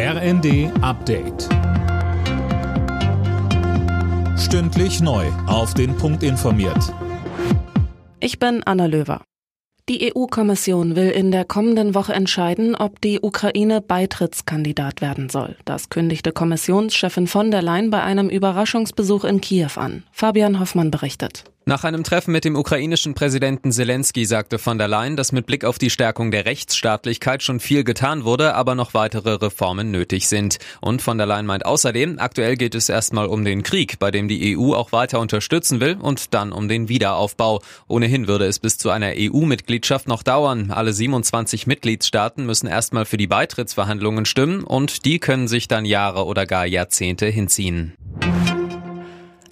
RND Update. Stündlich neu. Auf den Punkt informiert. Ich bin Anna Löwer. Die EU-Kommission will in der kommenden Woche entscheiden, ob die Ukraine Beitrittskandidat werden soll. Das kündigte Kommissionschefin von der Leyen bei einem Überraschungsbesuch in Kiew an. Fabian Hoffmann berichtet. Nach einem Treffen mit dem ukrainischen Präsidenten Zelensky sagte von der Leyen, dass mit Blick auf die Stärkung der Rechtsstaatlichkeit schon viel getan wurde, aber noch weitere Reformen nötig sind. Und von der Leyen meint außerdem, aktuell geht es erstmal um den Krieg, bei dem die EU auch weiter unterstützen will und dann um den Wiederaufbau. Ohnehin würde es bis zu einer EU-Mitgliedschaft noch dauern. Alle 27 Mitgliedstaaten müssen erstmal für die Beitrittsverhandlungen stimmen und die können sich dann Jahre oder gar Jahrzehnte hinziehen.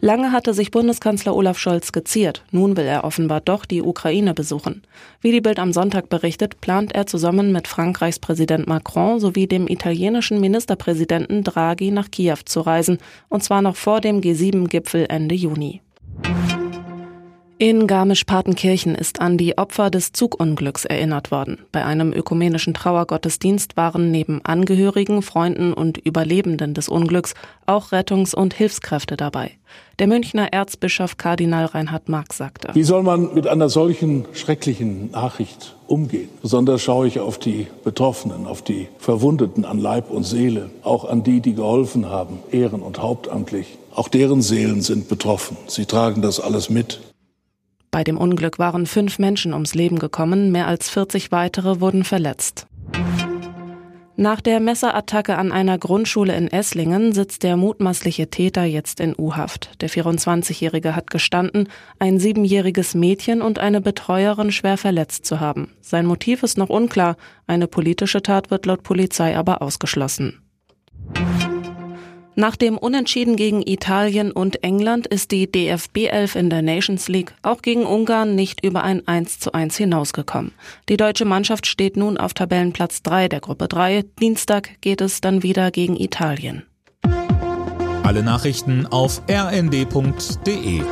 Lange hatte sich Bundeskanzler Olaf Scholz geziert. Nun will er offenbar doch die Ukraine besuchen. Wie die Bild am Sonntag berichtet, plant er zusammen mit Frankreichs Präsident Macron sowie dem italienischen Ministerpräsidenten Draghi nach Kiew zu reisen, und zwar noch vor dem G7-Gipfel Ende Juni. In Garmisch-Partenkirchen ist an die Opfer des Zugunglücks erinnert worden. Bei einem ökumenischen Trauergottesdienst waren neben Angehörigen, Freunden und Überlebenden des Unglücks auch Rettungs- und Hilfskräfte dabei. Der Münchner Erzbischof Kardinal Reinhard Marx sagte. Wie soll man mit einer solchen schrecklichen Nachricht umgehen? Besonders schaue ich auf die Betroffenen, auf die Verwundeten an Leib und Seele, auch an die, die geholfen haben, ehren- und hauptamtlich. Auch deren Seelen sind betroffen. Sie tragen das alles mit. Bei dem Unglück waren fünf Menschen ums Leben gekommen, mehr als 40 weitere wurden verletzt. Nach der Messerattacke an einer Grundschule in Esslingen sitzt der mutmaßliche Täter jetzt in U-Haft. Der 24-Jährige hat gestanden, ein siebenjähriges Mädchen und eine Betreuerin schwer verletzt zu haben. Sein Motiv ist noch unklar, eine politische Tat wird laut Polizei aber ausgeschlossen. Nach dem Unentschieden gegen Italien und England ist die DFB 11 in der Nations League auch gegen Ungarn nicht über ein 1 zu 1 hinausgekommen. Die deutsche Mannschaft steht nun auf Tabellenplatz 3 der Gruppe 3. Dienstag geht es dann wieder gegen Italien. Alle Nachrichten auf rnd.de